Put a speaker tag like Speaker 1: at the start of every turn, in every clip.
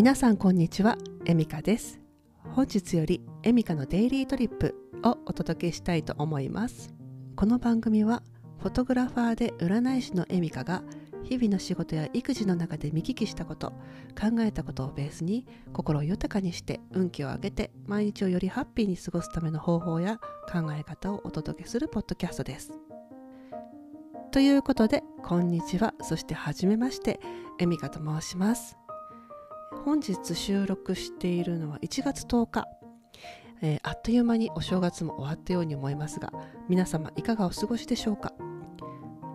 Speaker 1: 皆さんこんにちはエミカです。本日よりエミカのデイリートリップをお届けしたいと思います。この番組はフォトグラファーで占い師のエミカが日々の仕事や育児の中で見聞きしたこと考えたことをベースに心を豊かにして運気を上げて毎日をよりハッピーに過ごすための方法や考え方をお届けするポッドキャストです。ということでこんにちは。そしてはじめましてエミカと申します。本日収録しているのは1月10日、えー、あっという間にお正月も終わったように思いますが皆様いかがお過ごしでしょうか？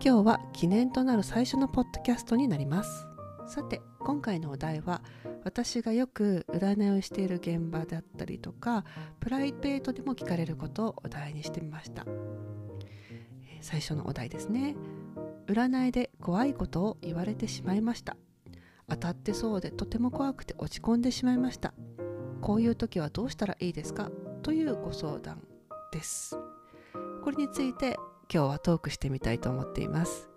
Speaker 1: 今日は記念となる最初のポッドキャストになります。さて今回のお題は私がよく占いをしている現場だったりとかプライベートでも聞かれることをお題にしてみました。最初のお題ですね。占いで怖いことを言われてしまいました。当たってそうでとても怖くて落ち込んでしまいました。こういう時はどうしたらいいですか？というご相談です。これについて今日はトークしてみたいと思っています。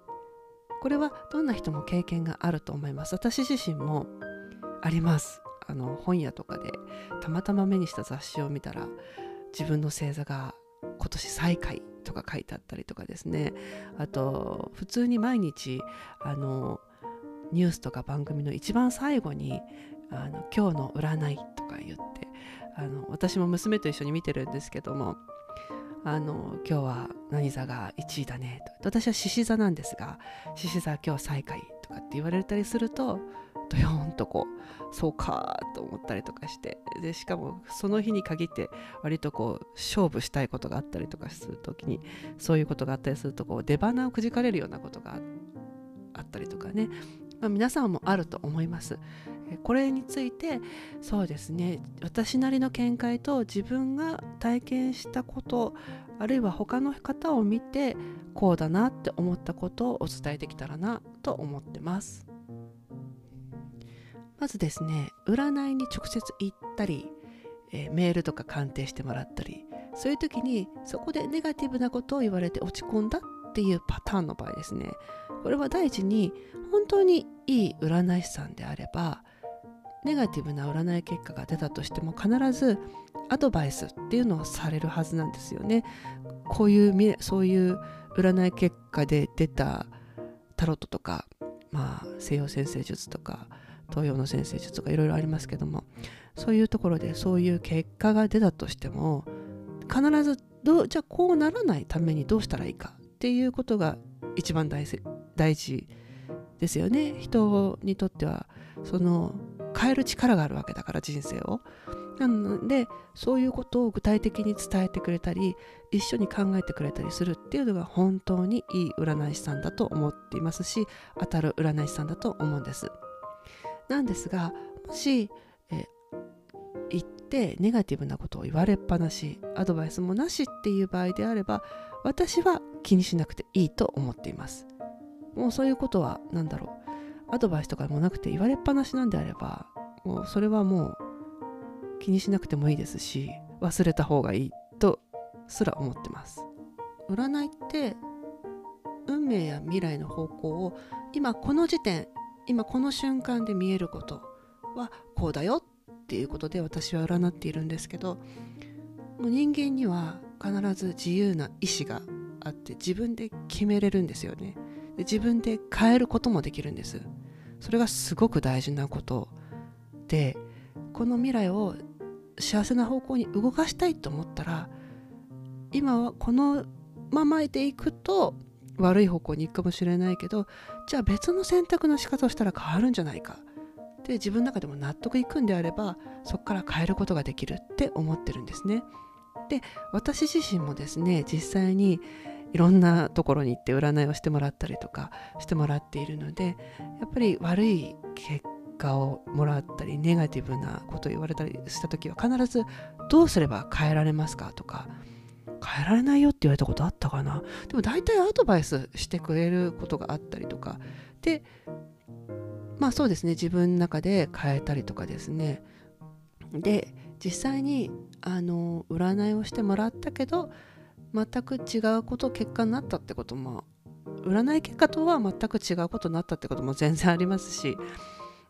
Speaker 1: これはどんな人も経験があると思います。私自身もあります。あの本屋とかでたまたま目にした雑誌を見たら自分の星座が今年最下位とか書いてあったりとかですね。あと普通に毎日あのニュースとか番組の一番最後にあの今日の占いとか言ってあの私も娘と一緒に見てるんですけどもあの今日は何座が1位だねと私は獅子座なんですが獅子座今日最下位とかって言われたりするとドヨーンとこうそうかと思ったりとかしてでしかもその日に限って割とこう勝負したいことがあったりとかする時にそういうことがあったりするとこう出花をくじかれるようなことがあったりとかね。まあ、皆さんもあると思います。これについてそうですね私なりの見解と自分が体験したことあるいは他の方を見てこうだなって思ったことをお伝えできたらなと思ってます。まずですね占いに直接行ったり、えー、メールとか鑑定してもらったりそういう時にそこでネガティブなことを言われて落ち込んだっていうパターンの場合ですねこれは第一に本当にいい占い師さんであればネガティブな占い結果が出たとしても必ずアドバイスっていうのをされるはずなんですよね。こういうそういう占い結果で出たタロットとか、まあ、西洋先生術とか東洋の先生術とかいろいろありますけどもそういうところでそういう結果が出たとしても必ずどうじゃあこうならないためにどうしたらいいかっていうことが一番大事大事ですよね。人にとってはその変える力があるわけだから人生を。なのでそういうことを具体的に伝えてくれたり一緒に考えてくれたりするっていうのが本当にいい占い師さんだと思っていますし当たる占い師さんだと思うんです。なんですがもしえ言ってネガティブなことを言われっぱなしアドバイスもなしっていう場合であれば私は気にしなくていいと思っています。もうそういうことは何だろう。アドバイスとかもなくて言われっぱなしなんであればもうそれはもう気にしなくてもいいですし忘れた方がいいとすら思ってます。占いって運命や未来の方向を今この時点今この瞬間で見えることはこうだよっていうことで私は占っているんですけどもう人間には必ず自由な意志があって自分で決めれるんですよね。自分で変えることもできるんです。それがすごく大事なことでこの未来を幸せな方向に動かしたいと思ったら今はこのままでいくと悪い方向に行くかもしれないけどじゃあ別の選択の仕方をしたら変わるんじゃないか。で自分の中でも納得いくんであればそこから変えることができるって思ってるんですね。で私自身もですね実際にいろんなところに行って占いをしてもらったりとかしてもらっているのでやっぱり悪い結果をもらったりネガティブなことを言われたりした時は必ずどうすれば変えられますかとか変えられないよって言われたことあったかな。でも大体アドバイスしてくれることがあったりとか。でまあそうですね。自分の中で変えたりとかですね。で実際にあの占いをしてもらったけど全く違うこと結果になったってことも占い結果とは全く違うことになったってことも全然ありますし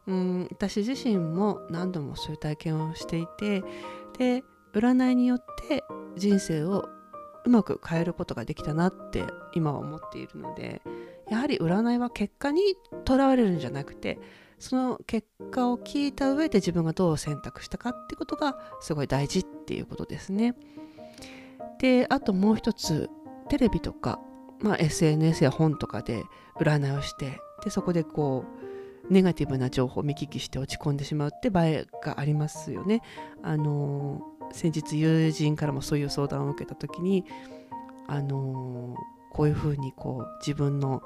Speaker 1: うん私自身も何度もそういう体験をしていてで占いによって人生をうまく変えることができたなって今は思っているのでやはり占いは結果にとらわれるんじゃなくてその結果を聞いた上で自分がどう選択したかってことがすごい大事っていうことですね。であともう一つテレビとか、まあ、SNS や本とかで占いをしてでそこでこうネガティブな情報を見聞きして落ち込んでしまうって場合がありますよね。あの先日友人からもそういう相談を受けた時にあのこういうふうにこう自分の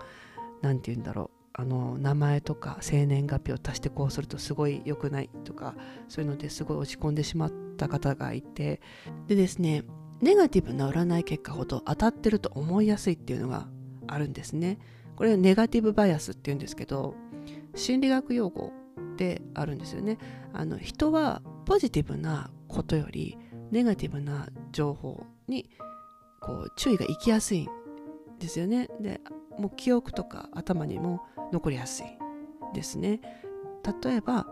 Speaker 1: 何て言うんだろうあの名前とか生年月日を足してこうするとすごい良くないとかそういうのですごい落ち込んでしまった方がいてでですねネガティブな占い結果ほど当たってると思いやすいっていうのがあるんですね。これはネガティブバイアスっていうんですけど心理学用語であるんですよね。あの人はポジティブなことよりネガティブな情報にこう注意がいきやすいんですよね。でもう記憶とか頭にも残りやすいですね。例えば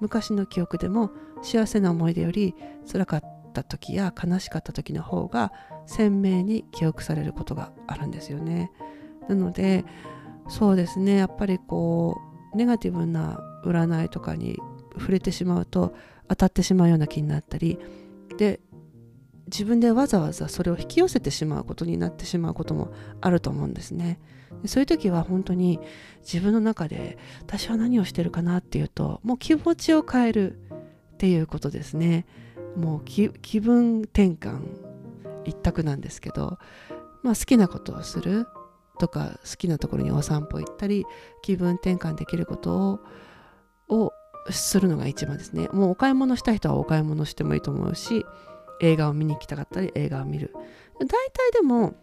Speaker 1: 昔の記憶でも幸せな思い出より辛かった時や悲しかった時の方が鮮明に記憶されることがあるんですよねなのでそうですねやっぱりこうネガティブな占いとかに触れてしまうと当たってしまうような気になったりで自分でわざわざそれを引き寄せてしまうことになってしまうこともあると思うんですね。でそういう時は本当に自分の中で私は何をしてるかなっていうともう気持ちを変えるっていうことですね。もう気分転換一択なんですけど、まあ、好きなことをするとか好きなところにお散歩行ったり気分転換できることをするのが一番ですね。もうお買い物した人はお買い物してもいいと思うし映画を見に行きたかったり映画を見る。大体でも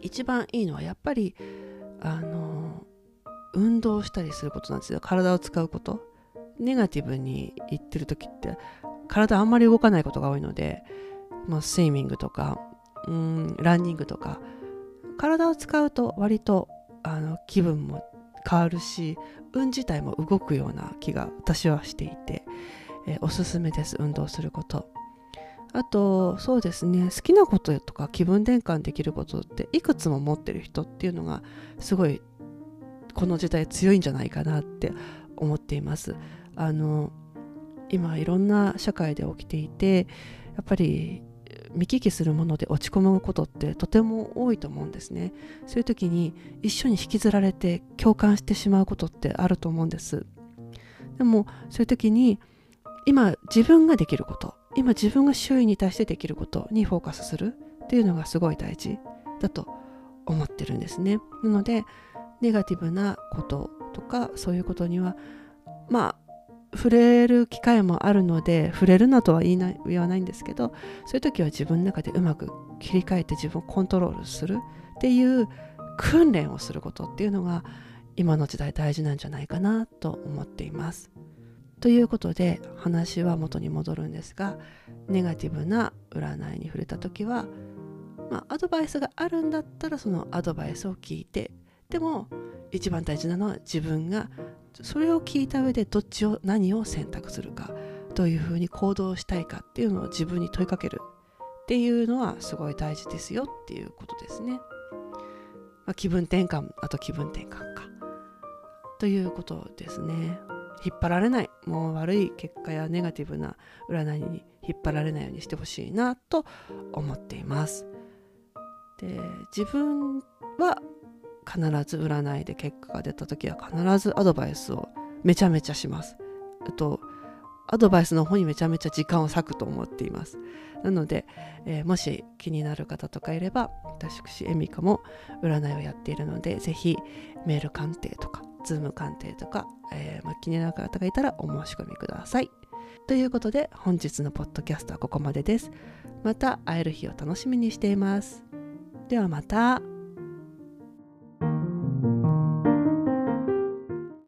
Speaker 1: 一番いいのはやっぱりあの運動したりすることなんですよ。体を使うこと。ネガティブに言ってる時って体あんまり動かないことが多いので、まあ、スイミングとかうんランニングとか体を使うと割とあの気分も変わるし運自体も動くような気が私はしていて、えー、おすすめです運動すること。あとそうですね好きなこととか気分転換できることっていくつも持ってる人っていうのがすごいこの時代強いんじゃないかなって思っています。あの今いろんな社会で起きていてやっぱり見聞きするもので落ち込むことってとても多いと思うんですね。そういう時に一緒に引きずられて共感してしまうことってあると思うんです。でもそういう時に今自分ができること今自分が周囲に対してできることにフォーカスするっていうのがすごい大事だと思ってるんですね。なのでネガティブなこととかそういうことにはまあ触れる機会もあるので触れるなとは言いない言わないんですけどそういう時は自分の中でうまく切り替えて自分をコントロールするっていう訓練をすることっていうのが今の時代大事なんじゃないかなと思っています。ということで話は元に戻るんですがネガティブな占いに触れた時は、まあ、アドバイスがあるんだったらそのアドバイスを聞いてでも一番大事なのは自分がそれを聞いた上でどっちを何を選択するかどういうふうに行動したいかっていうのを自分に問いかけるっていうのはすごい大事ですよっていうことですね。まあ、気分転換あと気分転換かということですね。引っ張られないもう悪い結果やネガティブな占いに引っ張られないようにしてほしいなと思っています。で自分は必ず占いで結果が出た時は必ずアドバイスをめちゃめちゃします。あとアドバイスの方にめちゃめちゃ時間を割くと思っています。なので、えー、もし気になる方とかいれば私エミカも占いをやっているのでぜひメール鑑定とかズーム鑑定とか、えー、まあ、気になる方がいたらお申し込みください。ということで本日のポッドキャストはここまでです。また会える日を楽しみにしています。ではまた。